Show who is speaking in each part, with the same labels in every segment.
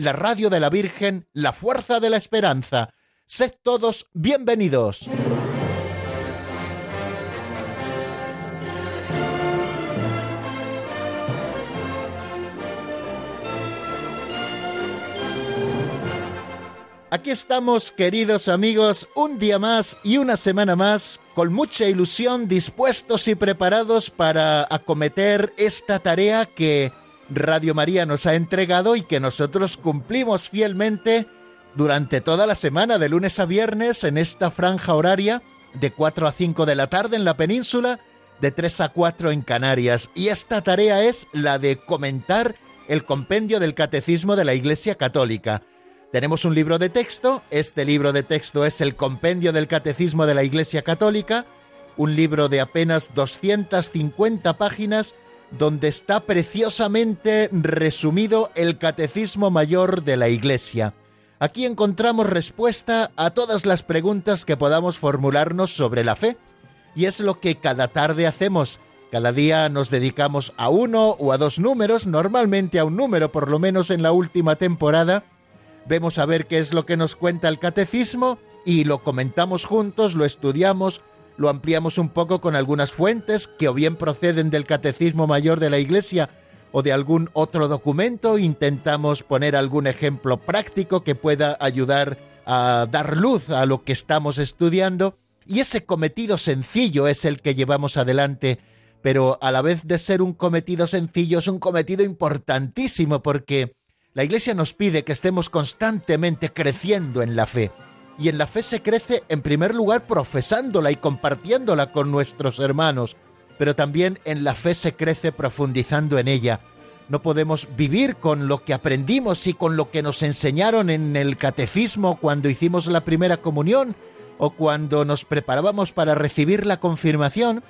Speaker 1: la radio de la Virgen, la fuerza de la esperanza. Sed todos bienvenidos. Aquí estamos, queridos amigos, un día más y una semana más, con mucha ilusión, dispuestos y preparados para acometer esta tarea que Radio María nos ha entregado y que nosotros cumplimos fielmente durante toda la semana, de lunes a viernes, en esta franja horaria, de 4 a 5 de la tarde en la península, de 3 a 4 en Canarias. Y esta tarea es la de comentar el compendio del Catecismo de la Iglesia Católica. Tenemos un libro de texto, este libro de texto es el Compendio del Catecismo de la Iglesia Católica, un libro de apenas 250 páginas donde está preciosamente resumido el Catecismo Mayor de la Iglesia. Aquí encontramos respuesta a todas las preguntas que podamos formularnos sobre la fe, y es lo que cada tarde hacemos. Cada día nos dedicamos a uno o a dos números, normalmente a un número, por lo menos en la última temporada, vemos a ver qué es lo que nos cuenta el catecismo y lo comentamos juntos, lo estudiamos, lo ampliamos un poco con algunas fuentes que o bien proceden del Catecismo Mayor de la Iglesia o de algún otro documento, intentamos poner algún ejemplo práctico que pueda ayudar a dar luz a lo que estamos estudiando y ese cometido sencillo es el que llevamos adelante, pero a la vez de ser un cometido sencillo es un cometido importantísimo porque la Iglesia nos pide que estemos constantemente creciendo en la fe. Y en la fe se crece en primer lugar profesándola y compartiéndola con nuestros hermanos, pero también en la fe se crece profundizando en ella. No podemos vivir con lo que aprendimos y con lo que nos enseñaron en el catecismo cuando hicimos la primera comunión o cuando nos preparábamos para recibir la confirmación,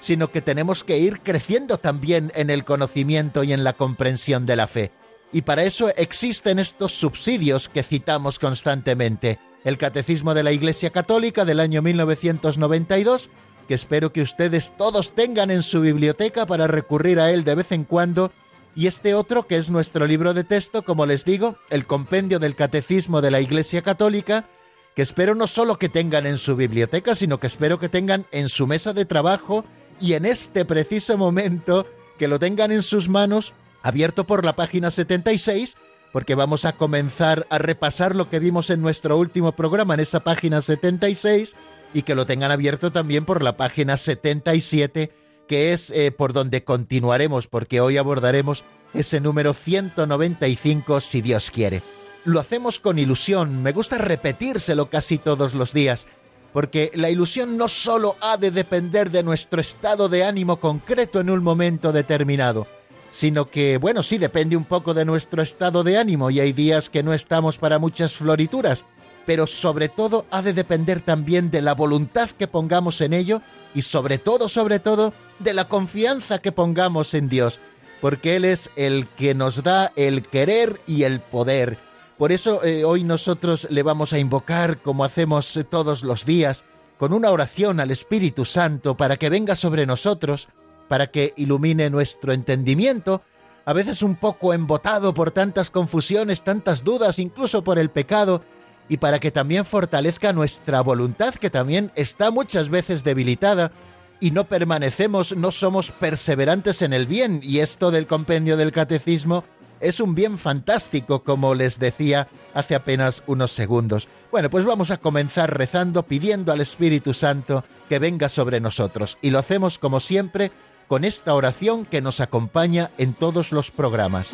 Speaker 1: sino que tenemos que ir creciendo también en el conocimiento y en la comprensión de la fe. Y para eso existen estos subsidios que citamos constantemente. El Catecismo de la Iglesia Católica del año 1992, que espero que ustedes todos tengan en su biblioteca para recurrir a él de vez en cuando, y este otro que es nuestro libro de texto, como les digo, el Compendio del Catecismo de la Iglesia Católica, que espero no solo que tengan en su biblioteca, sino que espero que tengan en su mesa de trabajo y en este preciso momento que lo tengan en sus manos abierto por la página 76, porque vamos a comenzar a repasar lo que vimos en nuestro último programa en esa página 76 y que lo tengan abierto también por la página 77, que es eh, por donde continuaremos, porque hoy abordaremos ese número 195 si Dios quiere. Lo hacemos con ilusión, me gusta repetírselo casi todos los días, porque la ilusión no solo ha de depender de nuestro estado de ánimo concreto en un momento determinado, sino que, bueno, sí depende un poco de nuestro estado de ánimo y hay días que no estamos para muchas florituras, pero sobre todo ha de depender también de la voluntad que pongamos en ello y sobre todo, sobre todo, de la confianza que pongamos en Dios, porque Él es el que nos da el querer y el poder. Por eso eh, hoy nosotros le vamos a invocar, como hacemos todos los días, con una oración al Espíritu Santo para que venga sobre nosotros, para que ilumine nuestro entendimiento, a veces un poco embotado por tantas confusiones, tantas dudas, incluso por el pecado, y para que también fortalezca nuestra voluntad, que también está muchas veces debilitada, y no permanecemos, no somos perseverantes en el bien, y esto del compendio del catecismo es un bien fantástico, como les decía hace apenas unos segundos. Bueno, pues vamos a comenzar rezando, pidiendo al Espíritu Santo que venga sobre nosotros, y lo hacemos como siempre, con esta oración que nos acompaña en todos los programas.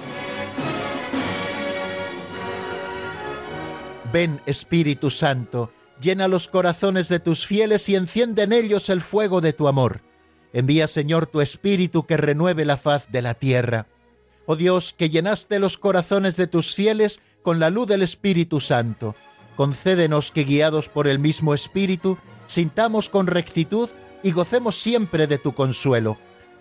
Speaker 1: Ven Espíritu Santo, llena los corazones de tus fieles y enciende en ellos el fuego de tu amor. Envía Señor tu Espíritu que renueve la faz de la tierra. Oh Dios, que llenaste los corazones de tus fieles con la luz del Espíritu Santo, concédenos que guiados por el mismo Espíritu, sintamos con rectitud y gocemos siempre de tu consuelo.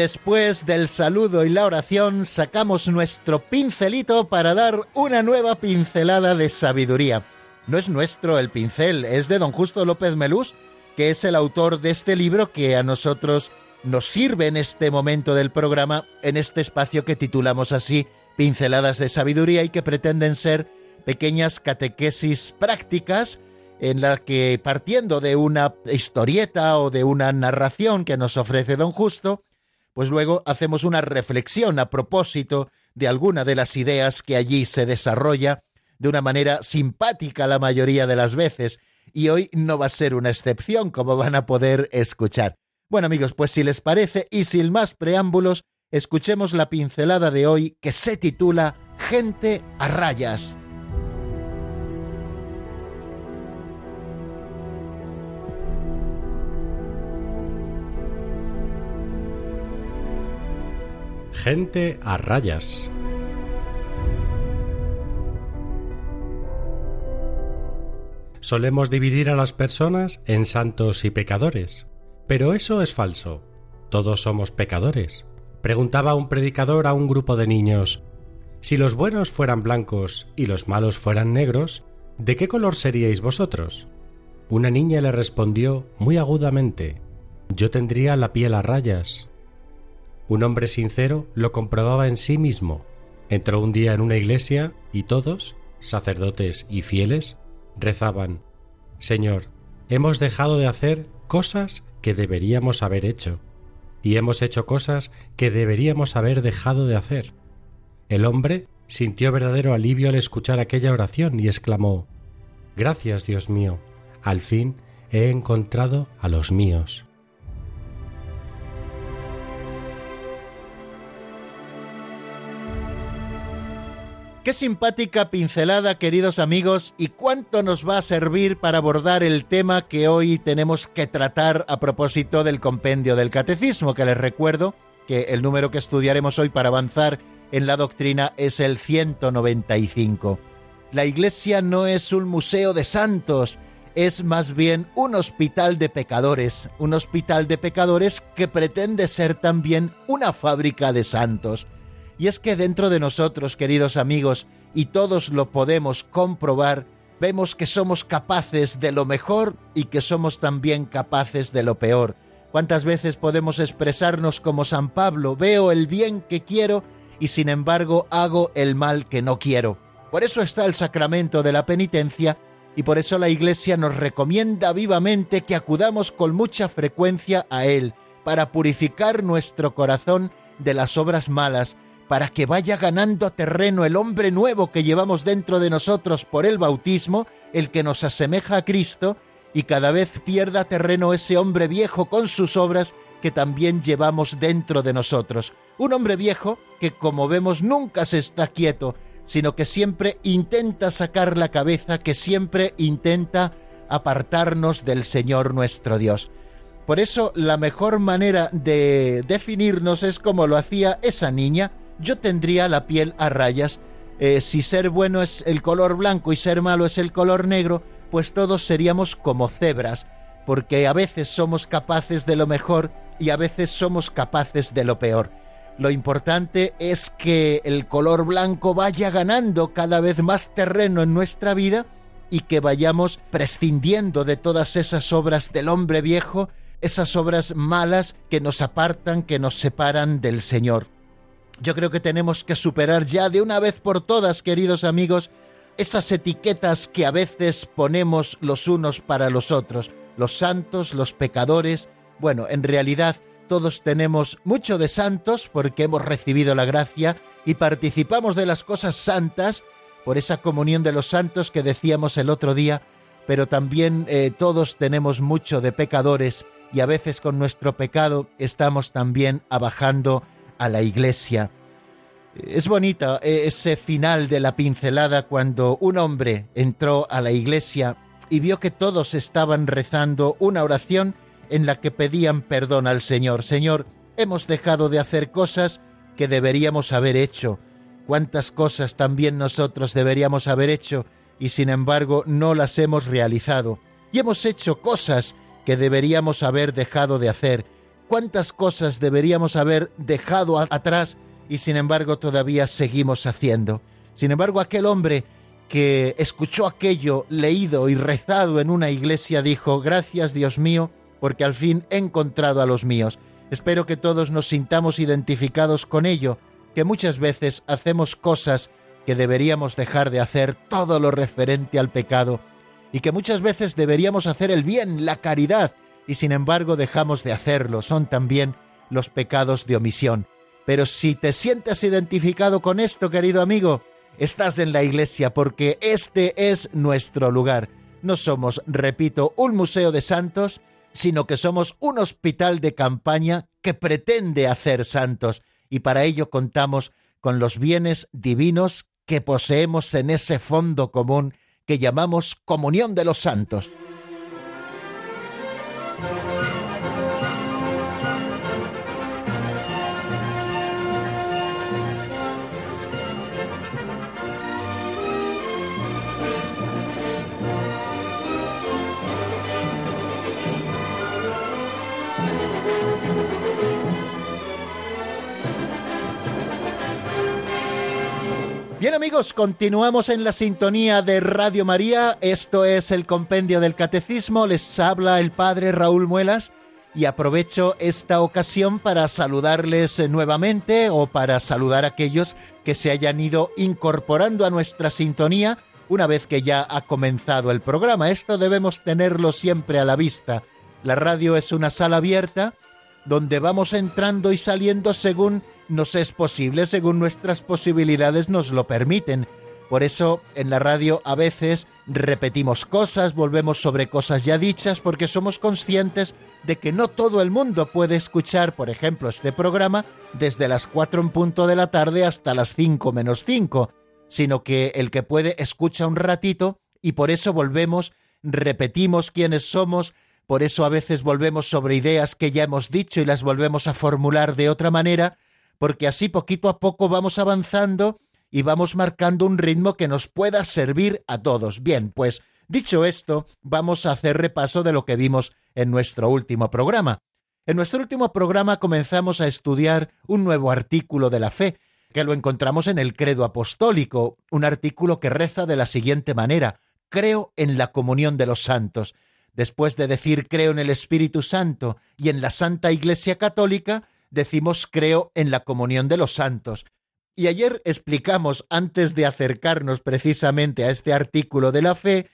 Speaker 1: Después del saludo y la oración sacamos nuestro pincelito para dar una nueva pincelada de sabiduría. No es nuestro el pincel, es de don Justo López Melús, que es el autor de este libro que a nosotros nos sirve en este momento del programa, en este espacio que titulamos así Pinceladas de Sabiduría y que pretenden ser pequeñas catequesis prácticas en la que partiendo de una historieta o de una narración que nos ofrece don Justo, pues luego hacemos una reflexión a propósito de alguna de las ideas que allí se desarrolla de una manera simpática la mayoría de las veces, y hoy no va a ser una excepción, como van a poder escuchar. Bueno amigos, pues si les parece y sin más preámbulos, escuchemos la pincelada de hoy que se titula Gente a rayas.
Speaker 2: Gente a rayas. Solemos dividir a las personas en santos y pecadores, pero eso es falso. Todos somos pecadores. Preguntaba un predicador a un grupo de niños, si los buenos fueran blancos y los malos fueran negros, ¿de qué color seríais vosotros? Una niña le respondió muy agudamente, yo tendría la piel a rayas. Un hombre sincero lo comprobaba en sí mismo. Entró un día en una iglesia y todos, sacerdotes y fieles, rezaban, Señor, hemos dejado de hacer cosas que deberíamos haber hecho, y hemos hecho cosas que deberíamos haber dejado de hacer. El hombre sintió verdadero alivio al escuchar aquella oración y exclamó, Gracias, Dios mío, al fin he encontrado a los míos.
Speaker 1: Qué simpática pincelada, queridos amigos, y cuánto nos va a servir para abordar el tema que hoy tenemos que tratar a propósito del compendio del catecismo, que les recuerdo que el número que estudiaremos hoy para avanzar en la doctrina es el 195. La Iglesia no es un museo de santos, es más bien un hospital de pecadores, un hospital de pecadores que pretende ser también una fábrica de santos. Y es que dentro de nosotros, queridos amigos, y todos lo podemos comprobar, vemos que somos capaces de lo mejor y que somos también capaces de lo peor. ¿Cuántas veces podemos expresarnos como San Pablo? Veo el bien que quiero y sin embargo hago el mal que no quiero. Por eso está el sacramento de la penitencia y por eso la Iglesia nos recomienda vivamente que acudamos con mucha frecuencia a Él para purificar nuestro corazón de las obras malas para que vaya ganando terreno el hombre nuevo que llevamos dentro de nosotros por el bautismo, el que nos asemeja a Cristo, y cada vez pierda terreno ese hombre viejo con sus obras que también llevamos dentro de nosotros. Un hombre viejo que, como vemos, nunca se está quieto, sino que siempre intenta sacar la cabeza, que siempre intenta apartarnos del Señor nuestro Dios. Por eso la mejor manera de definirnos es como lo hacía esa niña, yo tendría la piel a rayas. Eh, si ser bueno es el color blanco y ser malo es el color negro, pues todos seríamos como cebras, porque a veces somos capaces de lo mejor y a veces somos capaces de lo peor. Lo importante es que el color blanco vaya ganando cada vez más terreno en nuestra vida y que vayamos prescindiendo de todas esas obras del hombre viejo, esas obras malas que nos apartan, que nos separan del Señor. Yo creo que tenemos que superar ya de una vez por todas, queridos amigos, esas etiquetas que a veces ponemos los unos para los otros, los santos, los pecadores. Bueno, en realidad todos tenemos mucho de santos porque hemos recibido la gracia y participamos de las cosas santas por esa comunión de los santos que decíamos el otro día, pero también eh, todos tenemos mucho de pecadores y a veces con nuestro pecado estamos también abajando a la iglesia. Es bonita eh, ese final de la pincelada cuando un hombre entró a la iglesia y vio que todos estaban rezando una oración en la que pedían perdón al Señor. Señor, hemos dejado de hacer cosas que deberíamos haber hecho. Cuántas cosas también nosotros deberíamos haber hecho y sin embargo no las hemos realizado. Y hemos hecho cosas que deberíamos haber dejado de hacer. Cuántas cosas deberíamos haber dejado atrás y sin embargo todavía seguimos haciendo. Sin embargo, aquel hombre que escuchó aquello leído y rezado en una iglesia dijo, gracias Dios mío, porque al fin he encontrado a los míos. Espero que todos nos sintamos identificados con ello, que muchas veces hacemos cosas que deberíamos dejar de hacer todo lo referente al pecado, y que muchas veces deberíamos hacer el bien, la caridad, y sin embargo dejamos de hacerlo. Son también los pecados de omisión. Pero si te sientes identificado con esto, querido amigo, estás en la iglesia porque este es nuestro lugar. No somos, repito, un museo de santos, sino que somos un hospital de campaña que pretende hacer santos y para ello contamos con los bienes divinos que poseemos en ese fondo común que llamamos comunión de los santos. Bien amigos, continuamos en la sintonía de Radio María. Esto es el Compendio del Catecismo. Les habla el Padre Raúl Muelas y aprovecho esta ocasión para saludarles nuevamente o para saludar a aquellos que se hayan ido incorporando a nuestra sintonía una vez que ya ha comenzado el programa. Esto debemos tenerlo siempre a la vista. La radio es una sala abierta donde vamos entrando y saliendo según nos es posible según nuestras posibilidades nos lo permiten. Por eso en la radio a veces repetimos cosas, volvemos sobre cosas ya dichas, porque somos conscientes de que no todo el mundo puede escuchar, por ejemplo, este programa desde las 4 en punto de la tarde hasta las 5 menos 5, sino que el que puede escucha un ratito y por eso volvemos, repetimos quiénes somos, por eso a veces volvemos sobre ideas que ya hemos dicho y las volvemos a formular de otra manera, porque así poquito a poco vamos avanzando y vamos marcando un ritmo que nos pueda servir a todos. Bien, pues dicho esto, vamos a hacer repaso de lo que vimos en nuestro último programa. En nuestro último programa comenzamos a estudiar un nuevo artículo de la fe, que lo encontramos en el Credo Apostólico, un artículo que reza de la siguiente manera, creo en la comunión de los santos. Después de decir creo en el Espíritu Santo y en la Santa Iglesia Católica, decimos creo en la comunión de los santos. Y ayer explicamos, antes de acercarnos precisamente a este artículo de la fe,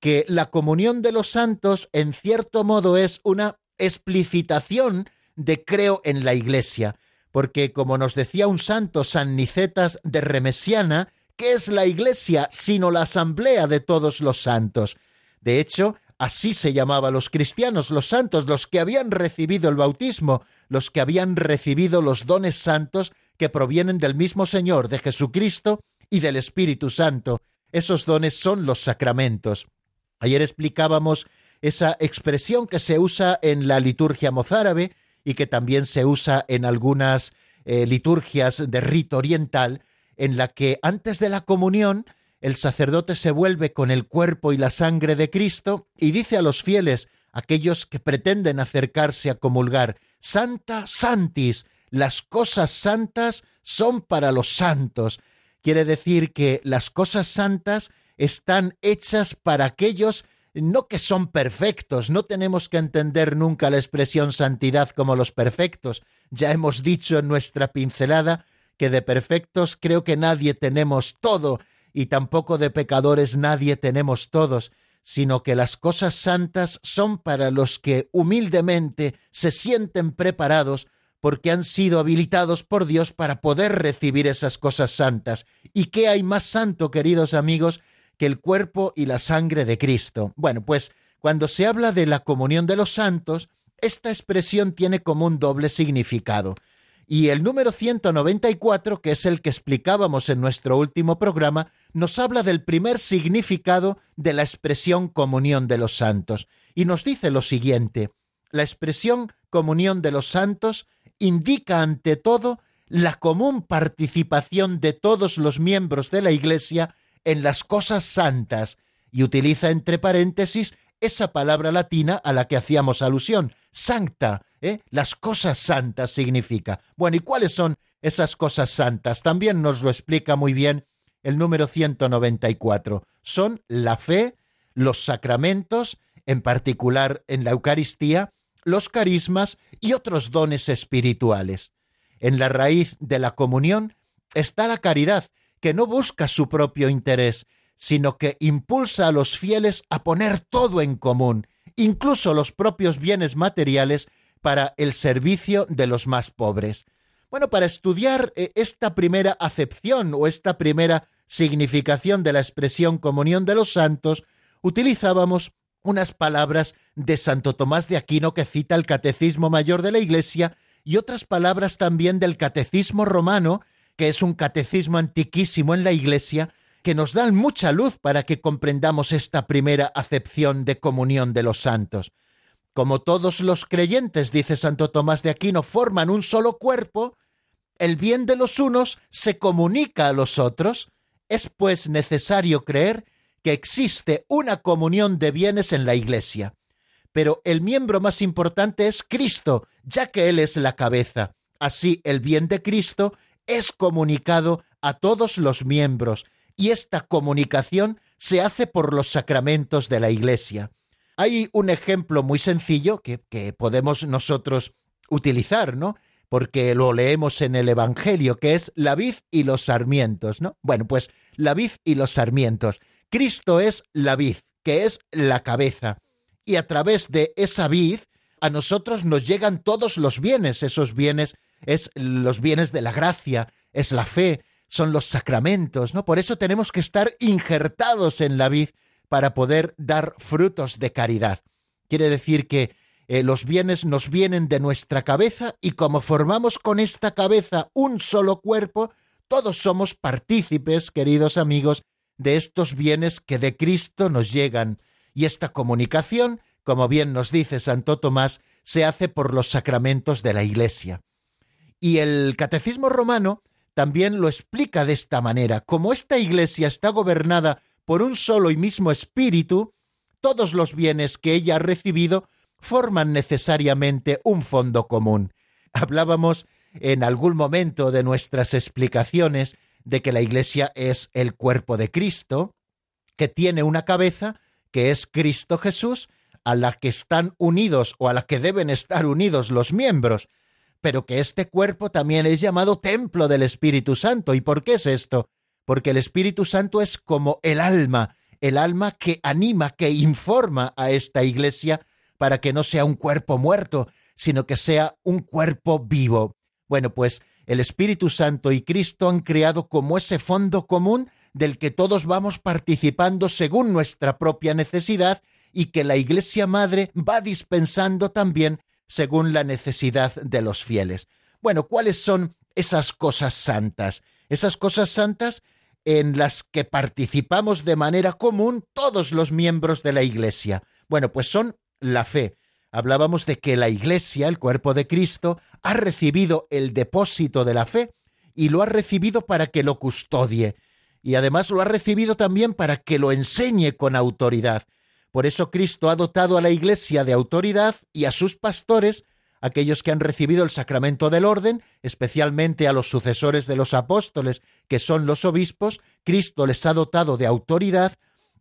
Speaker 1: que la comunión de los santos en cierto modo es una explicitación de creo en la Iglesia, porque como nos decía un santo San Nicetas de Remesiana, ¿qué es la Iglesia sino la asamblea de todos los santos? De hecho, así se llamaba los cristianos, los santos, los que habían recibido el bautismo, los que habían recibido los dones santos que provienen del mismo Señor, de Jesucristo y del Espíritu Santo. Esos dones son los sacramentos. Ayer explicábamos esa expresión que se usa en la liturgia mozárabe y que también se usa en algunas eh, liturgias de rito oriental, en la que antes de la comunión el sacerdote se vuelve con el cuerpo y la sangre de Cristo y dice a los fieles, aquellos que pretenden acercarse a comulgar, Santa Santis, las cosas santas son para los santos. Quiere decir que las cosas santas están hechas para aquellos no que son perfectos, no tenemos que entender nunca la expresión santidad como los perfectos. Ya hemos dicho en nuestra pincelada que de perfectos creo que nadie tenemos todo y tampoco de pecadores nadie tenemos todos, sino que las cosas santas son para los que humildemente se sienten preparados porque han sido habilitados por Dios para poder recibir esas cosas santas. ¿Y qué hay más santo, queridos amigos, que el cuerpo y la sangre de Cristo. Bueno, pues cuando se habla de la comunión de los santos, esta expresión tiene como un doble significado. Y el número 194, que es el que explicábamos en nuestro último programa, nos habla del primer significado de la expresión comunión de los santos. Y nos dice lo siguiente, la expresión comunión de los santos indica ante todo la común participación de todos los miembros de la Iglesia en las cosas santas y utiliza entre paréntesis esa palabra latina a la que hacíamos alusión, sancta, ¿eh? las cosas santas significa. Bueno, ¿y cuáles son esas cosas santas? También nos lo explica muy bien el número 194. Son la fe, los sacramentos, en particular en la Eucaristía, los carismas y otros dones espirituales. En la raíz de la comunión está la caridad, que no busca su propio interés, sino que impulsa a los fieles a poner todo en común, incluso los propios bienes materiales, para el servicio de los más pobres. Bueno, para estudiar eh, esta primera acepción o esta primera significación de la expresión comunión de los santos, utilizábamos unas palabras de Santo Tomás de Aquino que cita el Catecismo Mayor de la Iglesia y otras palabras también del Catecismo Romano, que es un catecismo antiquísimo en la Iglesia, que nos dan mucha luz para que comprendamos esta primera acepción de comunión de los santos. Como todos los creyentes, dice Santo Tomás de Aquino, forman un solo cuerpo, el bien de los unos se comunica a los otros, es pues necesario creer que existe una comunión de bienes en la Iglesia. Pero el miembro más importante es Cristo, ya que Él es la cabeza. Así el bien de Cristo es comunicado a todos los miembros, y esta comunicación se hace por los sacramentos de la Iglesia. Hay un ejemplo muy sencillo que, podemos nosotros utilizar, ¿no? Porque lo leemos en el Evangelio, que es la vid y los sarmientos, ¿no? Bueno, pues la vid y los sarmientos. Cristo es la vid, que es la cabeza, y a través de esa vid a nosotros nos llegan todos los bienes, esos bienes es los bienes de la gracia, es la fe, son los sacramentos, ¿no? Por eso tenemos que estar injertados en la vid para poder dar frutos de caridad. Quiere decir que eh, los bienes nos vienen de nuestra cabeza y como formamos con esta cabeza un solo cuerpo, todos somos partícipes, queridos amigos, de estos bienes que de Cristo nos llegan. Y esta comunicación, como bien nos dice Santo Tomás, se hace por los sacramentos de la Iglesia. Y el Catecismo romano también lo explica de esta manera. Como esta iglesia está gobernada por un solo y mismo espíritu, todos los bienes que ella ha recibido forman necesariamente un fondo común. Hablábamos en algún momento de nuestras explicaciones de que la iglesia es el cuerpo de Cristo, que tiene una cabeza, que es Cristo Jesús, a la que están unidos o a la que deben estar unidos los miembros pero que este cuerpo también es llamado templo del Espíritu Santo. ¿Y por qué es esto? Porque el Espíritu Santo es como el alma, el alma que anima, que informa a esta iglesia para que no sea un cuerpo muerto, sino que sea un cuerpo vivo. Bueno, pues el Espíritu Santo y Cristo han creado como ese fondo común del que todos vamos participando según nuestra propia necesidad y que la Iglesia Madre va dispensando también según la necesidad de los fieles. Bueno, ¿cuáles son esas cosas santas? Esas cosas santas en las que participamos de manera común todos los miembros de la Iglesia. Bueno, pues son la fe. Hablábamos de que la Iglesia, el cuerpo de Cristo, ha recibido el depósito de la fe y lo ha recibido para que lo custodie. Y además lo ha recibido también para que lo enseñe con autoridad. Por eso Cristo ha dotado a la Iglesia de autoridad y a sus pastores, aquellos que han recibido el sacramento del orden, especialmente a los sucesores de los apóstoles, que son los obispos, Cristo les ha dotado de autoridad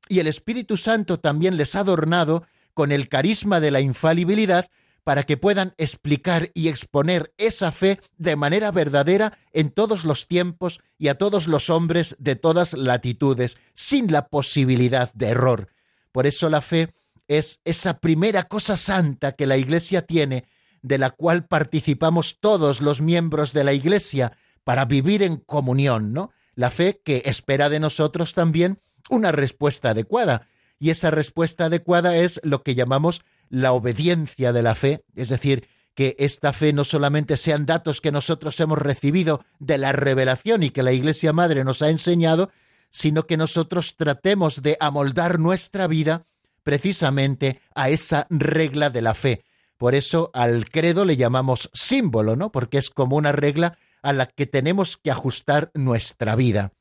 Speaker 1: y el Espíritu Santo también les ha adornado con el carisma de la infalibilidad para que puedan explicar y exponer esa fe de manera verdadera en todos los tiempos y a todos los hombres de todas latitudes, sin la posibilidad de error. Por eso la fe es esa primera cosa santa que la Iglesia tiene, de la cual participamos todos los miembros de la Iglesia para vivir en comunión, ¿no? La fe que espera de nosotros también una respuesta adecuada. Y esa respuesta adecuada es lo que llamamos la obediencia de la fe, es decir, que esta fe no solamente sean datos que nosotros hemos recibido de la revelación y que la Iglesia Madre nos ha enseñado, sino que nosotros tratemos de amoldar nuestra vida precisamente a esa regla de la fe. Por eso al credo le llamamos símbolo, ¿no? Porque es como una regla a la que tenemos que ajustar nuestra vida.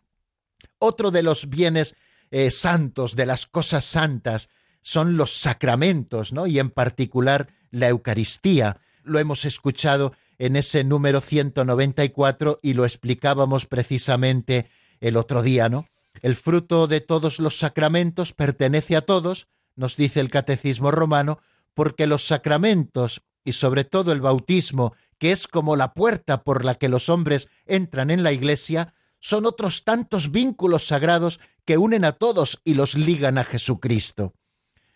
Speaker 1: Otro de los bienes eh, santos, de las cosas santas, son los sacramentos, ¿no? Y en particular la Eucaristía lo hemos escuchado en ese número 194 y lo explicábamos precisamente el otro día, ¿no? El fruto de todos los sacramentos pertenece a todos, nos dice el Catecismo romano, porque los sacramentos y sobre todo el bautismo, que es como la puerta por la que los hombres entran en la Iglesia, son otros tantos vínculos sagrados que unen a todos y los ligan a Jesucristo.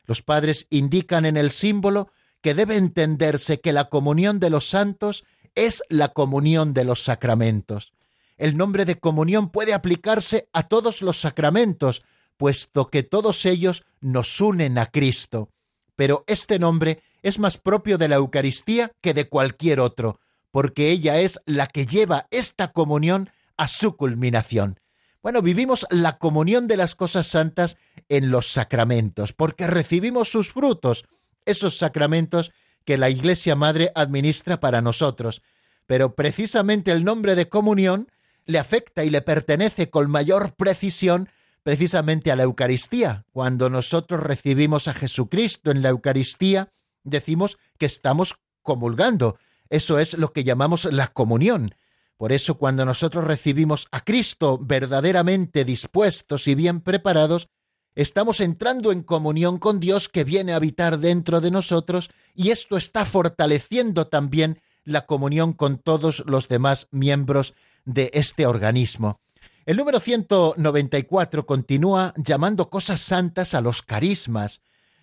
Speaker 1: Los padres indican en el símbolo que debe entenderse que la comunión de los santos es la comunión de los sacramentos. El nombre de comunión puede aplicarse a todos los sacramentos, puesto que todos ellos nos unen a Cristo. Pero este nombre es más propio de la Eucaristía que de cualquier otro, porque ella es la que lleva esta comunión a su culminación. Bueno, vivimos la comunión de las cosas santas en los sacramentos, porque recibimos sus frutos, esos sacramentos que la Iglesia Madre administra para nosotros. Pero precisamente el nombre de comunión le afecta y le pertenece con mayor precisión precisamente a la Eucaristía. Cuando nosotros recibimos a Jesucristo en la Eucaristía, decimos que estamos comulgando. Eso es lo que llamamos la comunión. Por eso cuando nosotros recibimos a Cristo verdaderamente dispuestos y bien preparados, estamos entrando en comunión con Dios que viene a habitar dentro de nosotros y esto está fortaleciendo también la comunión con todos los demás miembros de este organismo. El número 194 continúa llamando cosas santas a los carismas.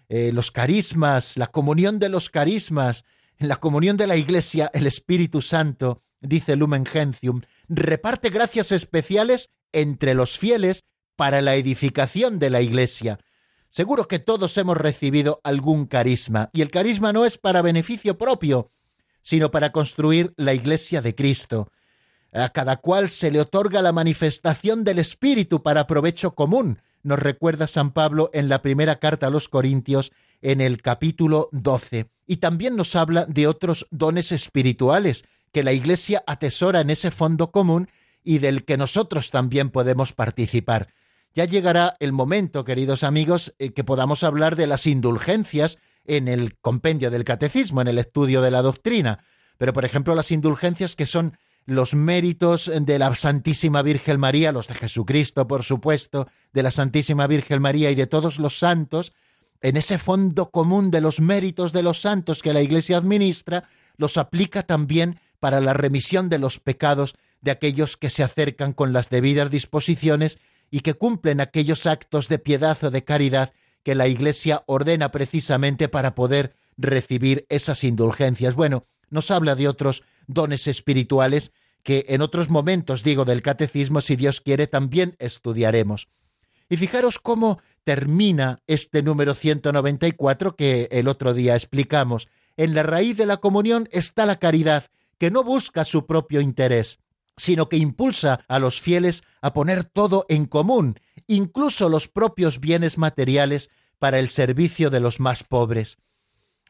Speaker 1: Eh, los carismas, la comunión de los carismas, la comunión de la Iglesia, el Espíritu Santo, dice Lumen Gentium, reparte gracias especiales entre los fieles para la edificación de la Iglesia. Seguro que todos hemos recibido algún carisma, y el carisma no es para beneficio propio, sino para construir la Iglesia de Cristo. A cada cual se le otorga la manifestación del Espíritu para provecho común, nos recuerda San Pablo en la primera carta a los Corintios en el capítulo 12. Y también nos habla de otros dones espirituales que la Iglesia atesora en ese fondo común y del que nosotros también podemos participar. Ya llegará el momento, queridos amigos, eh, que podamos hablar de las indulgencias en el compendio del catecismo, en el estudio de la doctrina. Pero, por ejemplo, las indulgencias que son los méritos de la Santísima Virgen María, los de Jesucristo, por supuesto, de la Santísima Virgen María y de todos los santos, en ese fondo común de los méritos de los santos que la Iglesia administra, los aplica también para la remisión de los pecados de aquellos que se acercan con las debidas disposiciones y que cumplen aquellos actos de piedad o de caridad que la Iglesia ordena precisamente para poder recibir esas indulgencias. Bueno, nos habla de otros dones espirituales que en otros momentos, digo, del catecismo, si Dios quiere, también estudiaremos. Y fijaros cómo termina este número 194 que el otro día explicamos. En la raíz de la comunión está la caridad, que no busca su propio interés, sino que impulsa a los fieles a poner todo en común, incluso los propios bienes materiales, para el servicio de los más pobres.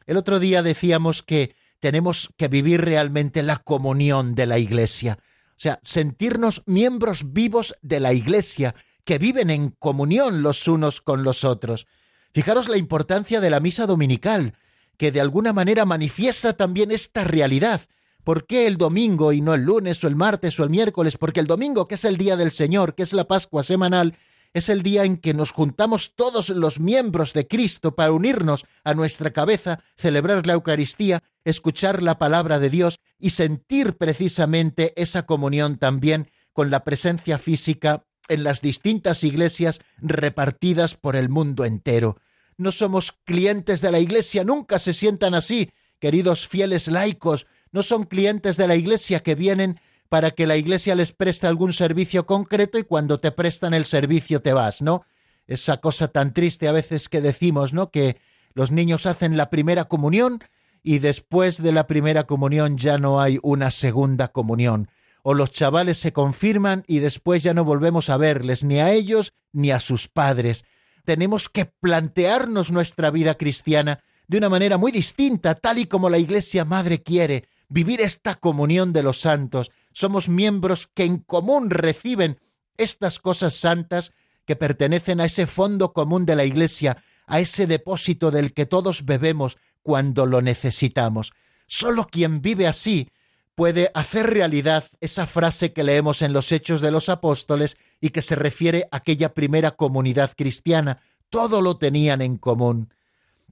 Speaker 1: El otro día decíamos que tenemos que vivir realmente la comunión de la Iglesia, o sea, sentirnos miembros vivos de la Iglesia, que viven en comunión los unos con los otros. Fijaros la importancia de la misa dominical, que de alguna manera manifiesta también esta realidad. ¿Por qué el domingo y no el lunes o el martes o el miércoles? Porque el domingo, que es el día del Señor, que es la Pascua semanal, es el día en que nos juntamos todos los miembros de Cristo para unirnos a nuestra cabeza, celebrar la Eucaristía, escuchar la palabra de Dios y sentir precisamente esa comunión también con la presencia física en las distintas iglesias repartidas por el mundo entero. No somos clientes de la iglesia, nunca se sientan así, queridos fieles laicos, no son clientes de la iglesia que vienen para que la iglesia les preste algún servicio concreto y cuando te prestan el servicio te vas, ¿no? esa cosa tan triste a veces que decimos, ¿no? Que los niños hacen la primera comunión y después de la primera comunión ya no hay una segunda comunión. O los chavales se confirman y después ya no volvemos a verles ni a ellos ni a sus padres. Tenemos que plantearnos nuestra vida cristiana de una manera muy distinta, tal y como la Iglesia Madre quiere, vivir esta comunión de los santos. Somos miembros que en común reciben estas cosas santas que pertenecen a ese fondo común de la Iglesia, a ese depósito del que todos bebemos cuando lo necesitamos. Solo quien vive así puede hacer realidad esa frase que leemos en los Hechos de los Apóstoles y que se refiere a aquella primera comunidad cristiana. Todo lo tenían en común.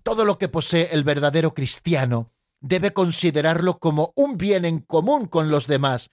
Speaker 1: Todo lo que posee el verdadero cristiano debe considerarlo como un bien en común con los demás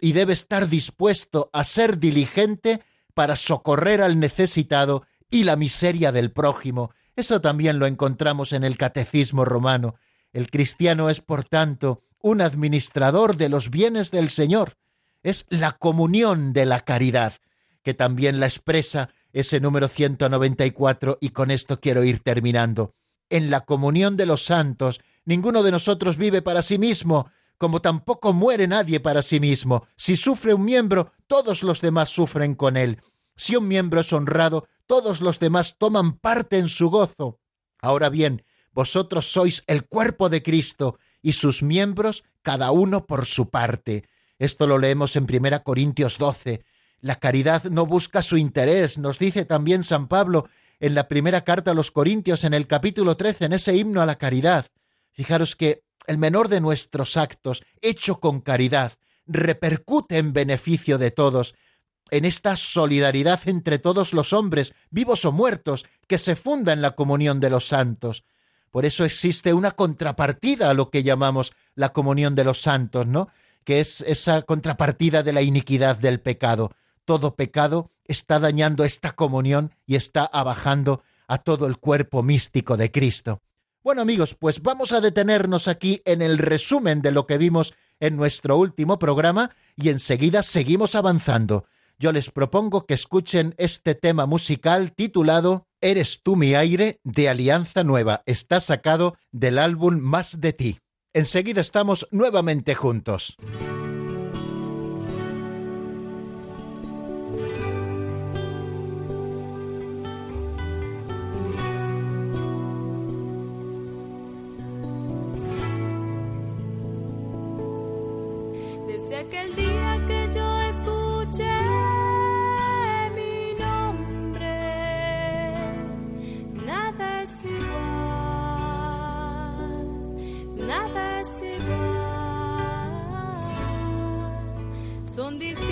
Speaker 1: y debe estar dispuesto a ser diligente para socorrer al necesitado y la miseria del prójimo. Eso también lo encontramos en el Catecismo romano. El cristiano es, por tanto, un administrador de los bienes del Señor. Es la comunión de la caridad, que también la expresa ese número 194 y con esto quiero ir terminando. En la comunión de los santos, ninguno de nosotros vive para sí mismo, como tampoco muere nadie para sí mismo. Si sufre un miembro, todos los demás sufren con él. Si un miembro es honrado, todos los demás toman parte en su gozo. Ahora bien, vosotros sois el cuerpo de Cristo y sus miembros cada uno por su parte. Esto lo leemos en 1 Corintios 12. La caridad no busca su interés, nos dice también San Pablo en la primera carta a los Corintios en el capítulo 13, en ese himno a la caridad. Fijaros que el menor de nuestros actos, hecho con caridad, repercute en beneficio de todos, en esta solidaridad entre todos los hombres, vivos o muertos, que se funda en la comunión de los santos. Por eso existe una contrapartida a lo que llamamos la comunión de los santos, ¿no? Que es esa contrapartida de la iniquidad del pecado. Todo pecado está dañando esta comunión y está abajando a todo el cuerpo místico de Cristo. Bueno amigos, pues vamos a detenernos aquí en el resumen de lo que vimos en nuestro último programa y enseguida seguimos avanzando yo les propongo que escuchen este tema musical titulado Eres tú mi aire de Alianza Nueva. Está sacado del álbum Más de ti. Enseguida estamos nuevamente juntos. son distintos.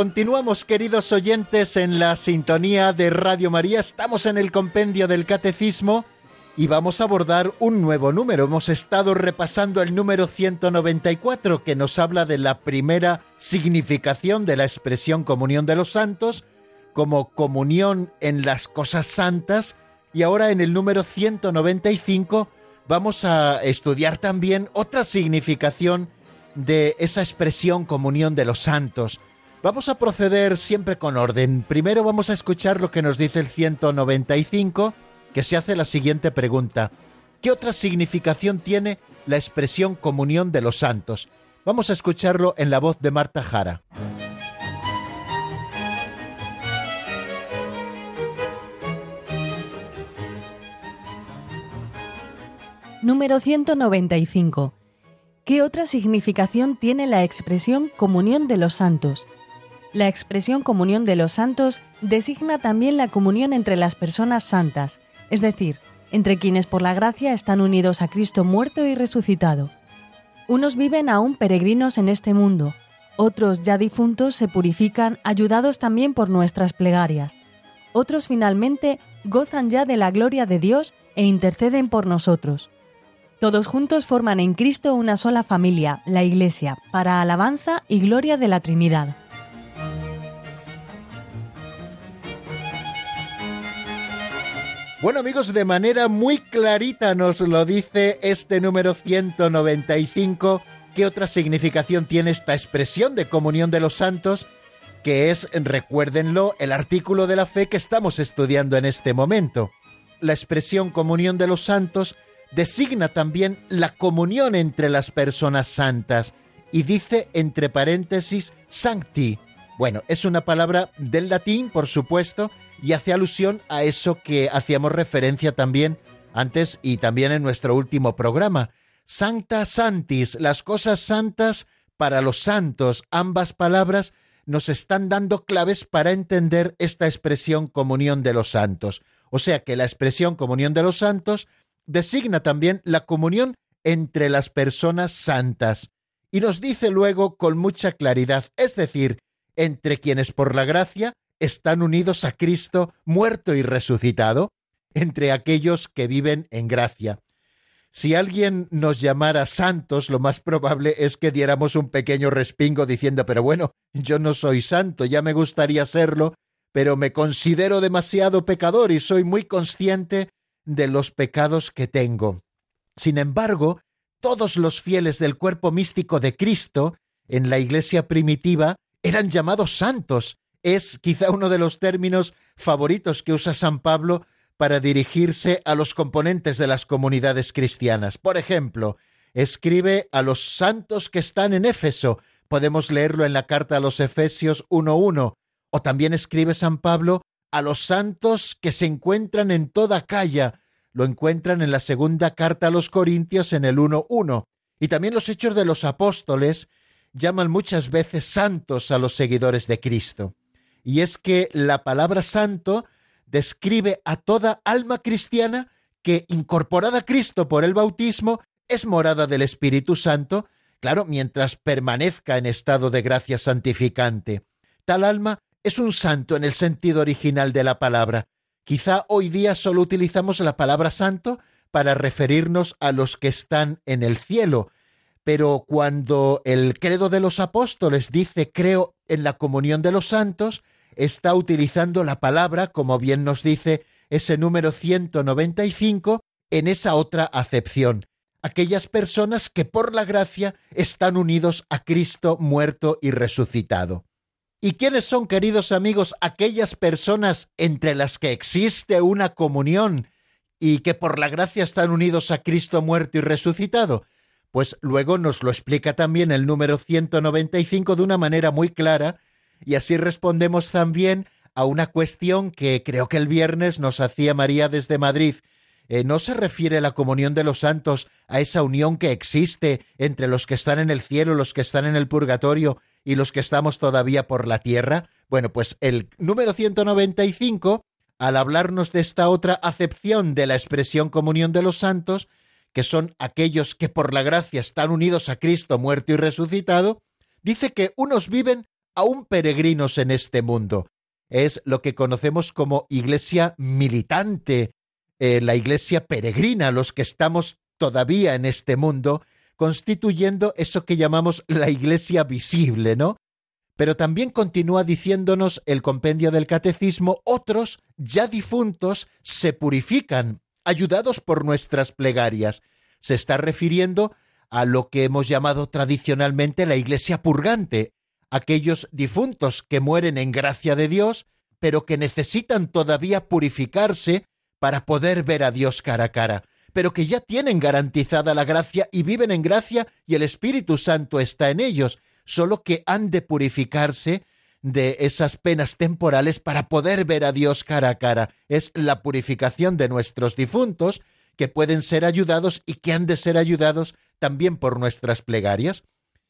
Speaker 1: Continuamos, queridos oyentes, en la sintonía de Radio María. Estamos en el compendio del Catecismo y vamos a abordar un nuevo número. Hemos estado repasando el número 194 que nos habla de la primera significación de la expresión comunión de los santos como comunión en las cosas santas y ahora en el número 195 vamos a estudiar también otra significación de esa expresión comunión de los santos Vamos a proceder siempre con orden. Primero vamos a escuchar lo que nos dice el 195, que se hace la siguiente pregunta. ¿Qué otra significación tiene la expresión comunión de los santos? Vamos a escucharlo en la voz de Marta Jara.
Speaker 3: Número 195. ¿Qué otra significación tiene la expresión comunión de los santos? La expresión comunión de los santos designa también la comunión entre las personas santas, es decir, entre quienes por la gracia están unidos a Cristo muerto y resucitado. Unos viven aún peregrinos en este mundo, otros ya difuntos se purifican ayudados también por nuestras plegarias, otros finalmente gozan ya de la gloria de Dios e interceden por nosotros. Todos juntos forman en Cristo una sola familia, la Iglesia, para alabanza y gloria de la Trinidad.
Speaker 1: Bueno amigos, de manera muy clarita nos lo dice este número 195. ¿Qué otra significación tiene esta expresión de comunión de los santos? Que es, recuérdenlo, el artículo de la fe que estamos estudiando en este momento. La expresión comunión de los santos designa también la comunión entre las personas santas y dice entre paréntesis sancti. Bueno, es una palabra del latín, por supuesto, y hace alusión a eso que hacíamos referencia también antes y también en nuestro último programa. Sancta Santis, las cosas santas para los santos, ambas palabras nos están dando claves para entender esta expresión comunión de los santos. O sea que la expresión comunión de los santos designa también la comunión entre las personas santas. Y nos dice luego con mucha claridad, es decir, entre quienes por la gracia están unidos a Cristo muerto y resucitado entre aquellos que viven en gracia. Si alguien nos llamara santos, lo más probable es que diéramos un pequeño respingo diciendo, pero bueno, yo no soy santo, ya me gustaría serlo, pero me considero demasiado pecador y soy muy consciente de los pecados que tengo. Sin embargo, todos los fieles del cuerpo místico de Cristo en la iglesia primitiva eran llamados santos, es quizá uno de los términos favoritos que usa San Pablo para dirigirse a los componentes de las comunidades cristianas. Por ejemplo, escribe a los santos que están en Éfeso. Podemos leerlo en la carta a los Efesios 1.1. O también escribe San Pablo a los santos que se encuentran en toda calla. Lo encuentran en la segunda carta a los Corintios en el 1.1. Y también los hechos de los apóstoles llaman muchas veces santos a los seguidores de Cristo y es que la palabra santo describe a toda alma cristiana que, incorporada a Cristo por el bautismo, es morada del Espíritu Santo, claro, mientras permanezca en estado de gracia santificante. Tal alma es un santo en el sentido original de la palabra. Quizá hoy día solo utilizamos la palabra santo para referirnos a los que están en el cielo, pero cuando el credo de los apóstoles dice creo en la comunión de los santos, está utilizando la palabra, como bien nos dice ese número 195, en esa otra acepción. Aquellas personas que por la gracia están unidos a Cristo muerto y resucitado. ¿Y quiénes son, queridos amigos, aquellas personas entre las que existe una comunión y que por la gracia están unidos a Cristo muerto y resucitado? pues luego nos lo explica también el número 195 de una manera muy clara y así respondemos también a una cuestión que creo que el viernes nos hacía María desde Madrid. Eh, ¿No se refiere la comunión de los santos a esa unión que existe entre los que están en el cielo, los que están en el purgatorio y los que estamos todavía por la tierra? Bueno, pues el número 195, al hablarnos de esta otra acepción de la expresión comunión de los santos, que son aquellos que por la gracia están unidos a Cristo muerto y resucitado, dice que unos viven aún peregrinos en este mundo. Es lo que conocemos como iglesia militante, eh, la iglesia peregrina, los que estamos todavía en este mundo, constituyendo eso que llamamos la iglesia visible, ¿no? Pero también continúa diciéndonos el compendio del catecismo, otros, ya difuntos, se purifican, ayudados por nuestras plegarias. Se está refiriendo a lo que hemos llamado tradicionalmente la iglesia purgante, aquellos difuntos que mueren en gracia de Dios, pero que necesitan todavía purificarse para poder ver a Dios cara a cara, pero que ya tienen garantizada la gracia y viven en gracia y el Espíritu Santo está en ellos, solo que han de purificarse de esas penas temporales para poder ver a Dios cara a cara. Es la purificación de nuestros difuntos que pueden ser ayudados y que han de ser ayudados también por nuestras plegarias.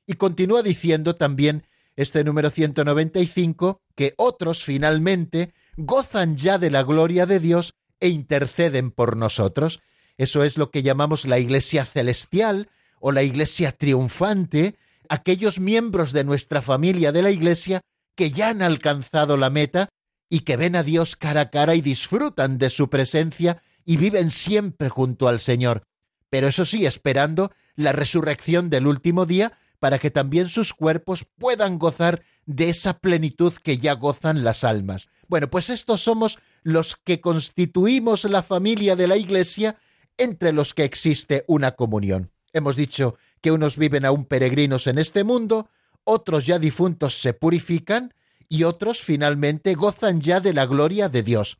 Speaker 1: Y continúa diciendo también este número 195 que otros finalmente gozan ya de la gloria de Dios e interceden por nosotros. Eso es lo que llamamos la Iglesia celestial o la Iglesia triunfante, aquellos miembros de nuestra familia de la Iglesia que ya han alcanzado la meta y que ven a Dios cara a cara y disfrutan de su presencia y viven siempre junto al Señor. Pero eso sí, esperando la resurrección del último día para que también sus cuerpos puedan gozar de esa plenitud que ya gozan las almas. Bueno, pues estos somos los que constituimos la familia de la Iglesia entre los que existe una comunión. Hemos dicho que unos viven aún peregrinos en este mundo, otros ya difuntos se purifican y otros finalmente gozan ya de la gloria de Dios.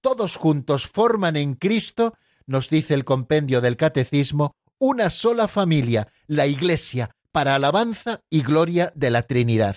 Speaker 1: Todos juntos forman en Cristo, nos dice el compendio del Catecismo, una sola familia, la Iglesia, para alabanza y gloria de la Trinidad.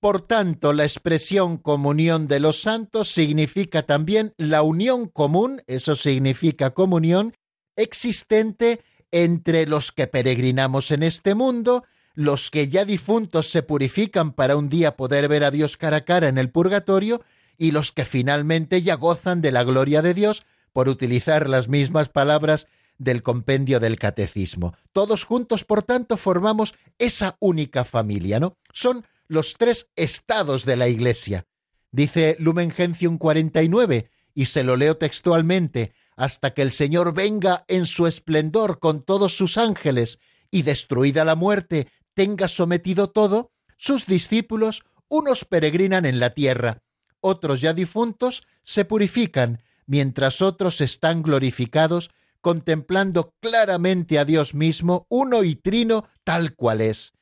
Speaker 1: Por tanto, la expresión comunión de los santos significa también la unión común, eso significa comunión, existente entre los que peregrinamos en este mundo los que ya difuntos se purifican para un día poder ver a Dios cara a cara en el purgatorio, y los que finalmente ya gozan de la gloria de Dios, por utilizar las mismas palabras del compendio del catecismo. Todos juntos, por tanto, formamos esa única familia, ¿no? Son los tres estados de la Iglesia. Dice Lumen Gentium 49, y se lo leo textualmente, hasta que el Señor venga en su esplendor con todos sus ángeles, y destruida la muerte, tenga sometido todo, sus discípulos, unos peregrinan en la tierra, otros ya difuntos, se purifican, mientras otros están glorificados, contemplando claramente a Dios mismo, uno y trino tal cual es.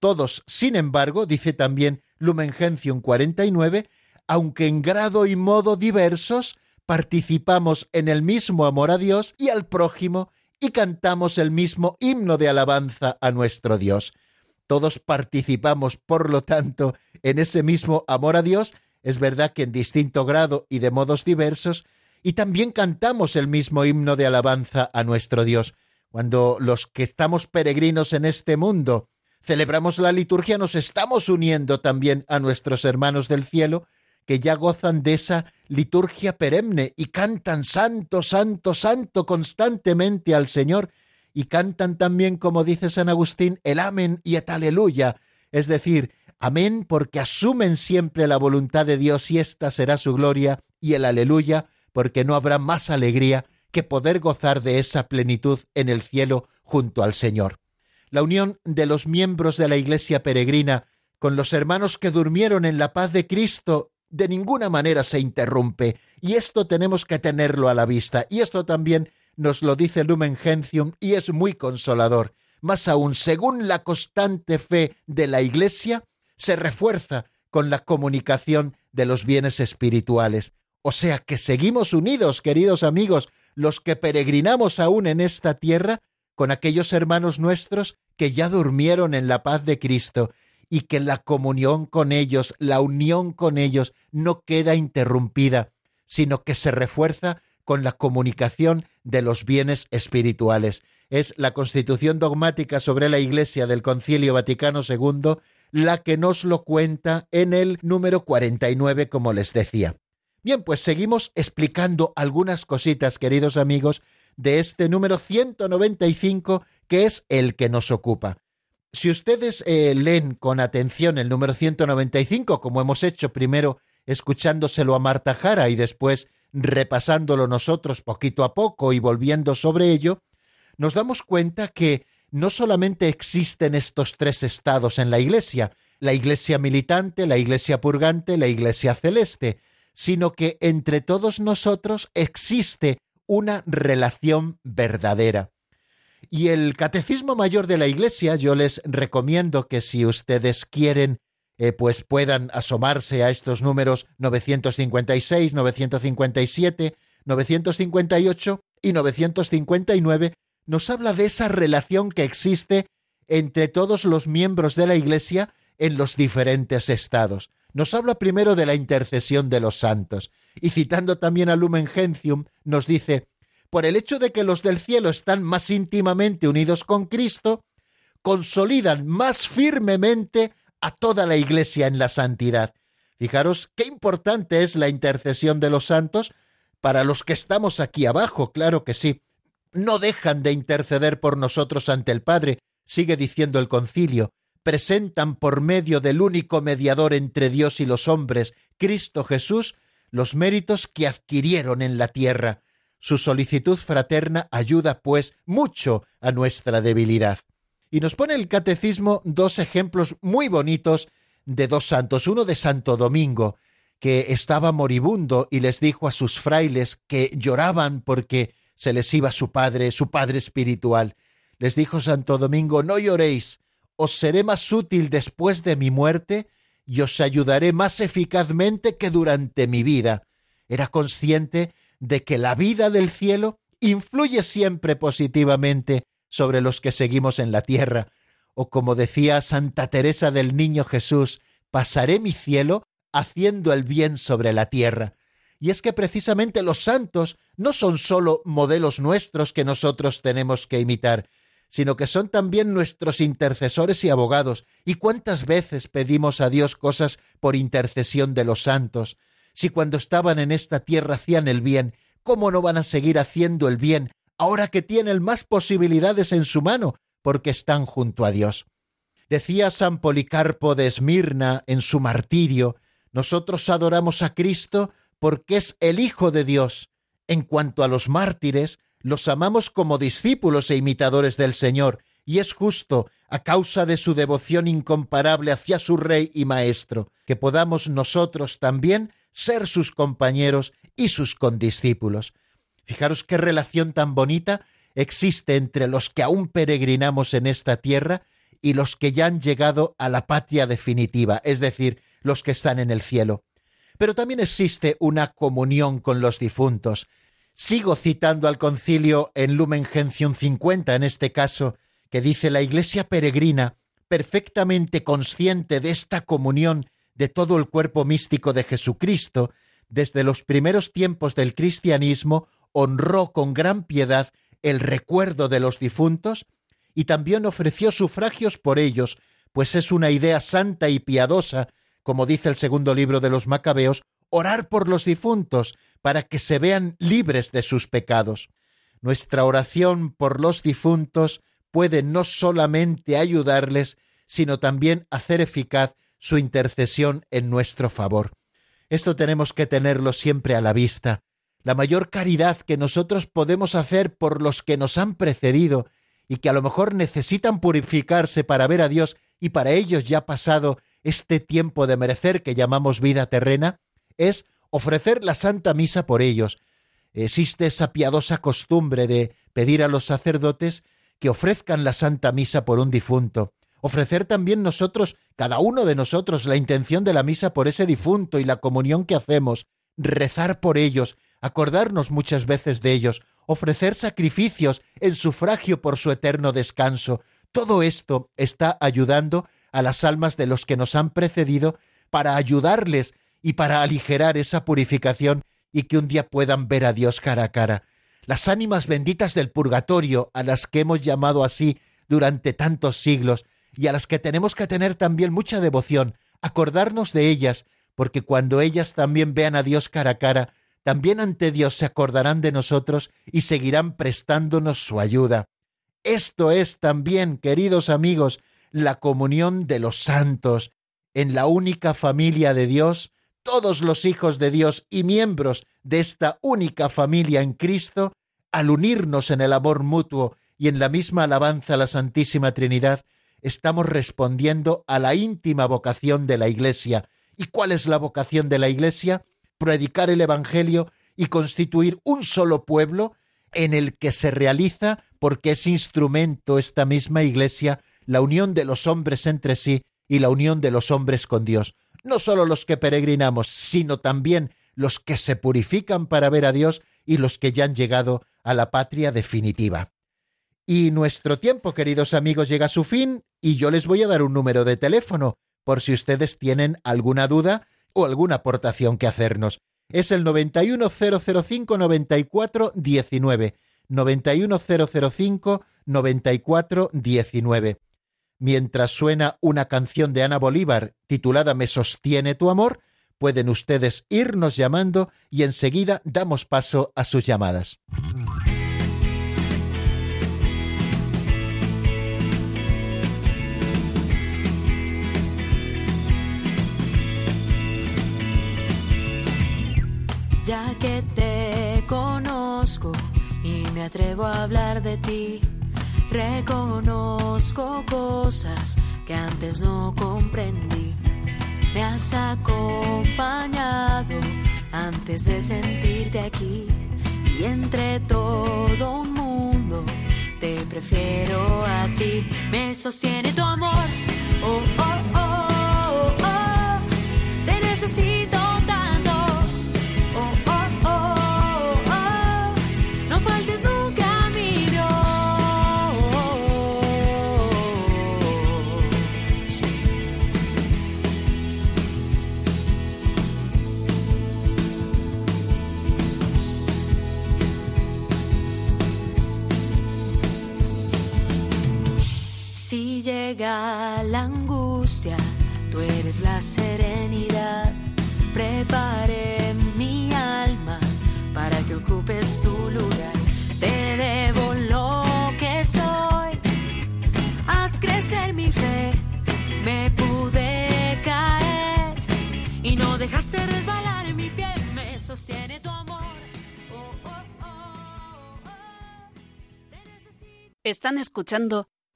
Speaker 1: Todos, sin embargo, dice también Lumen Gentium 49, aunque en grado y modo diversos, participamos en el mismo amor a Dios y al prójimo y cantamos el mismo himno de alabanza a nuestro Dios. Todos participamos, por lo tanto, en ese mismo amor a Dios, es verdad que en distinto grado y de modos diversos, y también cantamos el mismo himno de alabanza a nuestro Dios. Cuando los que estamos peregrinos en este mundo celebramos la liturgia, nos estamos uniendo también a nuestros hermanos del cielo, que ya gozan de esa liturgia perenne y cantan santo, santo, santo constantemente al Señor, y cantan también, como dice San Agustín, el amén y el aleluya, es decir, amén porque asumen siempre la voluntad de Dios y esta será su gloria, y el aleluya porque no habrá más alegría que poder gozar de esa plenitud en el cielo junto al Señor. La unión de los miembros de la Iglesia peregrina con los hermanos que durmieron en la paz de Cristo de ninguna manera se interrumpe, y esto tenemos que tenerlo a la vista, y esto también nos lo dice Lumen Gentium y es muy consolador. Más aún, según la constante fe de la Iglesia, se refuerza con la comunicación de los bienes espirituales. O sea que seguimos unidos, queridos amigos, los que peregrinamos aún en esta tierra, con aquellos hermanos nuestros que ya durmieron en la paz de Cristo y que la comunión con ellos, la unión con ellos no queda interrumpida, sino que se refuerza con la comunicación de los bienes espirituales. Es la constitución dogmática sobre la Iglesia del Concilio Vaticano II la que nos lo cuenta en el número 49, como les decía. Bien, pues seguimos explicando algunas cositas, queridos amigos, de este número 195, que es el que nos ocupa. Si ustedes eh, leen con atención el número 195, como hemos hecho primero escuchándoselo a Marta Jara y después repasándolo nosotros poquito a poco y volviendo sobre ello, nos damos cuenta que no solamente existen estos tres estados en la Iglesia, la Iglesia militante, la Iglesia purgante, la Iglesia celeste, sino que entre todos nosotros existe una relación verdadera. Y el Catecismo Mayor de la Iglesia, yo les recomiendo que si ustedes quieren, eh, pues puedan asomarse a estos números 956, 957, 958 y 959, nos habla de esa relación que existe entre todos los miembros de la Iglesia en los diferentes estados. Nos habla primero de la intercesión de los santos, y citando también a Lumen Gentium, nos dice, por el hecho de que los del cielo están más íntimamente unidos con Cristo, consolidan más firmemente a toda la Iglesia en la santidad. Fijaros qué importante es la intercesión de los santos para los que estamos aquí abajo, claro que sí. No dejan de interceder por nosotros ante el Padre, sigue diciendo el concilio, presentan por medio del único mediador entre Dios y los hombres, Cristo Jesús, los méritos que adquirieron en la tierra. Su solicitud fraterna ayuda, pues, mucho a nuestra debilidad. Y nos pone el catecismo dos ejemplos muy bonitos de dos santos, uno de Santo Domingo, que estaba moribundo y les dijo a sus frailes que lloraban porque se les iba su padre, su padre espiritual. Les dijo Santo Domingo, no lloréis, os seré más útil después de mi muerte y os ayudaré más eficazmente que durante mi vida. Era consciente de que la vida del cielo influye siempre positivamente sobre los que seguimos en la tierra, o como decía Santa Teresa del Niño Jesús, pasaré mi cielo haciendo el bien sobre la tierra y es que precisamente los santos no son sólo modelos nuestros que nosotros tenemos que imitar, sino que son también nuestros intercesores y abogados. ¿Y cuántas veces pedimos a Dios cosas por intercesión de los santos? Si cuando estaban en esta tierra hacían el bien, ¿cómo no van a seguir haciendo el bien ahora que tienen más posibilidades en su mano porque están junto a Dios? Decía San Policarpo de Esmirna en su martirio, nosotros adoramos a Cristo porque es el Hijo de Dios. En cuanto a los mártires, los amamos como discípulos e imitadores del Señor, y es justo, a causa de su devoción incomparable hacia su Rey y Maestro, que podamos nosotros también ser sus compañeros y sus condiscípulos. Fijaros qué relación tan bonita existe entre los que aún peregrinamos en esta tierra y los que ya han llegado a la patria definitiva, es decir, los que están en el cielo pero también existe una comunión con los difuntos. Sigo citando al concilio en Lumen Gentium 50, en este caso, que dice la Iglesia peregrina, perfectamente consciente de esta comunión de todo el cuerpo místico de Jesucristo, desde los primeros tiempos del cristianismo, honró con gran piedad el recuerdo de los difuntos y también ofreció sufragios por ellos, pues es una idea santa y piadosa como dice el segundo libro de los Macabeos, orar por los difuntos para que se vean libres de sus pecados. Nuestra oración por los difuntos puede no solamente ayudarles, sino también hacer eficaz su intercesión en nuestro favor. Esto tenemos que tenerlo siempre a la vista. La mayor caridad que nosotros podemos hacer por los que nos han precedido y que a lo mejor necesitan purificarse para ver a Dios y para ellos ya pasado este tiempo de merecer que llamamos vida terrena es ofrecer la Santa Misa por ellos. Existe esa piadosa costumbre de pedir a los sacerdotes que ofrezcan la Santa Misa por un difunto. Ofrecer también nosotros, cada uno de nosotros, la intención de la misa por ese difunto y la comunión que hacemos, rezar por ellos, acordarnos muchas veces de ellos, ofrecer sacrificios en sufragio por su eterno descanso. Todo esto está ayudando a las almas de los que nos han precedido para ayudarles y para aligerar esa purificación y que un día puedan ver a Dios cara a cara. Las ánimas benditas del purgatorio, a las que hemos llamado así durante tantos siglos, y a las que tenemos que tener también mucha devoción, acordarnos de ellas, porque cuando ellas también vean a Dios cara a cara, también ante Dios se acordarán de nosotros y seguirán prestándonos su ayuda. Esto es también, queridos amigos, la comunión de los santos. En la única familia de Dios, todos los hijos de Dios y miembros de esta única familia en Cristo, al unirnos en el amor mutuo y en la misma alabanza a la Santísima Trinidad, estamos respondiendo a la íntima vocación de la Iglesia. ¿Y cuál es la vocación de la Iglesia? Predicar el Evangelio y constituir un solo pueblo en el que se realiza, porque es instrumento esta misma Iglesia, la unión de los hombres entre sí y la unión de los hombres con Dios. No solo los que peregrinamos, sino también los que se purifican para ver a Dios y los que ya han llegado a la patria definitiva. Y nuestro tiempo, queridos amigos, llega a su fin y yo les voy a dar un número de teléfono por si ustedes tienen alguna duda o alguna aportación que hacernos. Es el 910059419. 910059419 mientras suena una canción de Ana Bolívar titulada Me sostiene tu amor, pueden ustedes irnos llamando y enseguida damos paso a sus llamadas.
Speaker 4: Ya que te conozco y me atrevo a hablar de ti Reconozco cosas que antes no comprendí. Me has acompañado antes de sentirte aquí. Y entre todo un mundo te prefiero a ti. Me sostiene tu amor. Oh, oh, oh, llega la angustia, tú eres la serenidad. Prepare mi alma para que ocupes tu lugar. Te debo lo que soy. Haz crecer mi fe. Me pude caer y no dejaste resbalar mi pie. Me sostiene tu amor. Oh, oh, oh,
Speaker 5: Están escuchando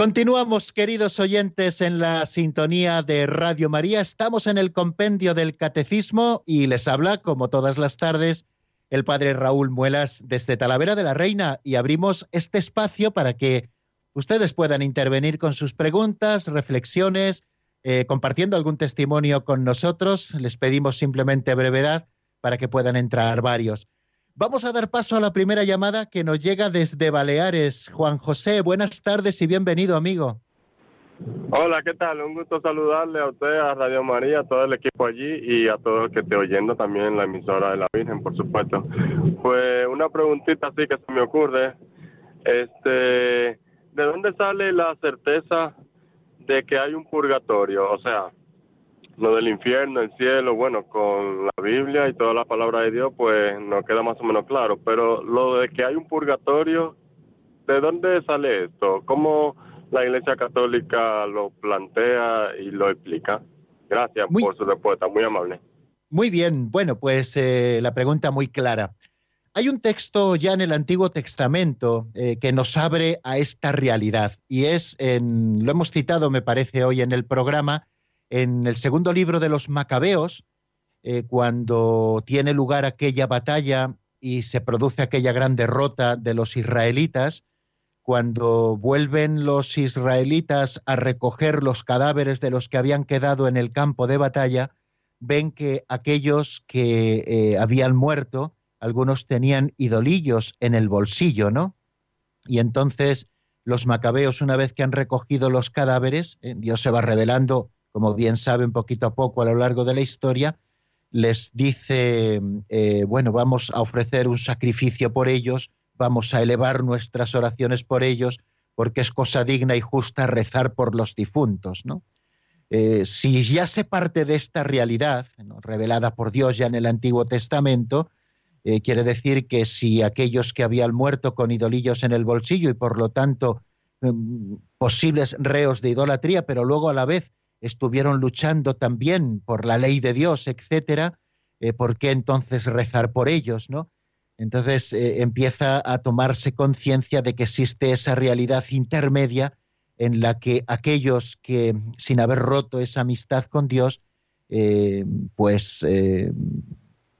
Speaker 1: Continuamos, queridos oyentes, en la sintonía de Radio María. Estamos en el compendio del Catecismo y les habla, como todas las tardes, el padre Raúl Muelas desde Talavera de la Reina y abrimos este espacio para que ustedes puedan intervenir con sus preguntas, reflexiones, eh, compartiendo algún testimonio con nosotros. Les pedimos simplemente brevedad para que puedan entrar varios. Vamos a dar paso a la primera llamada que nos llega desde Baleares. Juan José, buenas tardes y bienvenido, amigo.
Speaker 6: Hola, ¿qué tal? Un gusto saludarle a usted, a Radio María, a todo el equipo allí y a todos los que esté oyendo también la emisora de la Virgen, por supuesto. Pues una preguntita así que se me ocurre. Este, ¿de dónde sale la certeza de que hay un purgatorio? O sea, lo del infierno, el cielo, bueno, con la Biblia y toda la palabra de Dios, pues nos queda más o menos claro. Pero lo de que hay un purgatorio, ¿de dónde sale esto? ¿Cómo la Iglesia Católica lo plantea y lo explica. Gracias por su respuesta, muy amable.
Speaker 1: Muy bien, bueno, pues eh, la pregunta muy clara. Hay un texto ya en el Antiguo Testamento eh, que nos abre a esta realidad y es, en, lo hemos citado me parece hoy en el programa, en el segundo libro de los Macabeos, eh, cuando tiene lugar aquella batalla y se produce aquella gran derrota de los israelitas, cuando vuelven los israelitas a recoger los cadáveres de los que habían quedado en el campo de batalla, ven que aquellos que eh, habían muerto, algunos tenían idolillos en el bolsillo, ¿no? Y entonces los macabeos, una vez que han recogido los cadáveres, eh, Dios se va revelando, como bien saben, poquito a poco a lo largo de la historia, les dice, eh, bueno, vamos a ofrecer un sacrificio por ellos, vamos a elevar nuestras oraciones por ellos, porque es cosa digna y justa rezar por los difuntos, ¿no? Eh, si ya se parte de esta realidad, revelada por Dios ya en el Antiguo Testamento, eh, quiere decir que si aquellos que habían muerto con idolillos en el bolsillo y por lo tanto em, posibles reos de idolatría, pero luego a la vez estuvieron luchando también por la ley de Dios, etcétera, eh, ¿por qué entonces rezar por ellos, no? Entonces eh, empieza a tomarse conciencia de que existe esa realidad intermedia en la que aquellos que, sin haber roto esa amistad con Dios, pues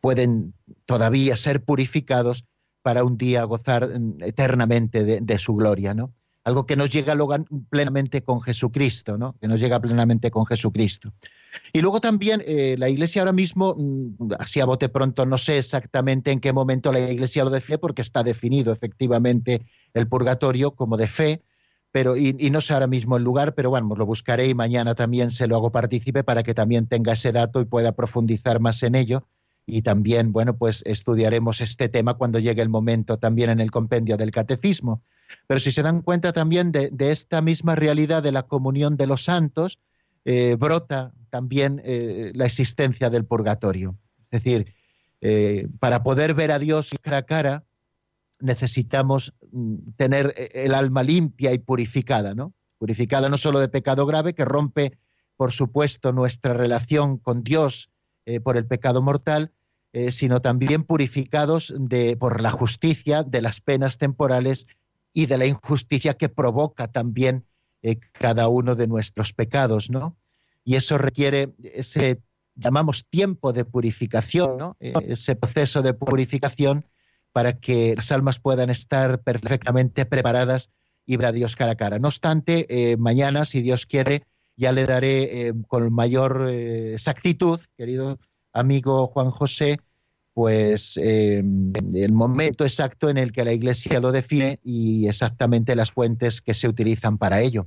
Speaker 1: pueden todavía ser purificados para un día gozar mm, eternamente de, su gloria, ¿no? Algo que nos llega plenamente con Jesucristo, ¿no? Que nos llega plenamente con Jesucristo. Y luego también eh, la Iglesia ahora mismo, mm, así a bote pronto, no sé exactamente en qué momento la Iglesia lo define, porque está definido efectivamente el purgatorio como de fe, pero y, y, no sé ahora mismo el lugar, pero bueno, lo buscaré y mañana también se lo hago partícipe para que también tenga ese dato y pueda profundizar más en ello y también, bueno, pues estudiaremos este tema cuando llegue el momento también en el compendio del catecismo. Pero si se dan cuenta también de, esta misma realidad de la comunión de los santos, eh, brota también eh, la existencia del purgatorio. Es decir, eh, para poder ver a Dios cara a cara, necesitamos mm, tener el alma limpia y purificada, ¿no? Purificada no solo de pecado grave, que rompe, por supuesto, nuestra relación con Dios por el pecado mortal, eh, sino también purificados de, por la justicia de las penas temporales y de la injusticia que provoca también eh, cada uno de nuestros pecados, ¿no? Y eso requiere ese, llamamos tiempo de purificación, ¿no? Eh, ese proceso de purificación para que las almas puedan estar perfectamente preparadas y ver a Dios cara a cara. No obstante, mañana, si Dios quiere, ya le daré con mayor exactitud, querido amigo Juan José, pues eh, el momento exacto en el que la Iglesia lo define y exactamente las fuentes que se utilizan para ello.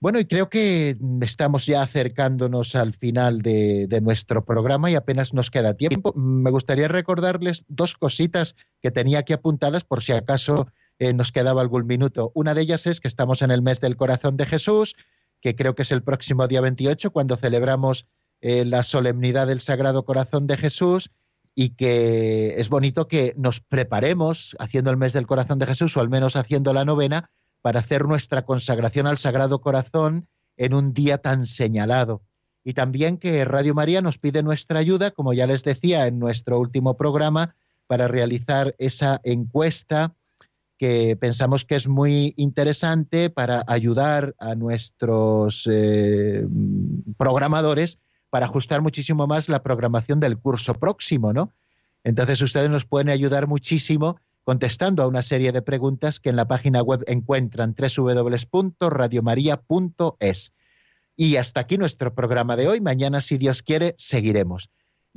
Speaker 1: Bueno, y creo que estamos ya acercándonos al final de, nuestro programa y apenas nos queda tiempo. Me gustaría recordarles dos cositas que tenía aquí apuntadas por si acaso eh, nos quedaba algún minuto. Una de ellas es que estamos en el mes del corazón de Jesús, que creo que es el próximo día 28, cuando celebramos eh, la solemnidad del Sagrado Corazón de Jesús y que es bonito que nos preparemos haciendo el mes del corazón de Jesús o al menos haciendo la novena para hacer nuestra consagración al Sagrado Corazón en un día tan señalado. Y también que Radio María nos pide nuestra ayuda, como ya les decía en nuestro último programa, para realizar esa encuesta que pensamos que es muy interesante para ayudar a nuestros eh, programadores para ajustar muchísimo más la programación del curso próximo, ¿no? Entonces ustedes nos pueden ayudar muchísimo contestando a una serie de preguntas que en la página web encuentran www.radiomaria.es. Y hasta aquí nuestro programa de hoy. Mañana, si Dios quiere, seguiremos.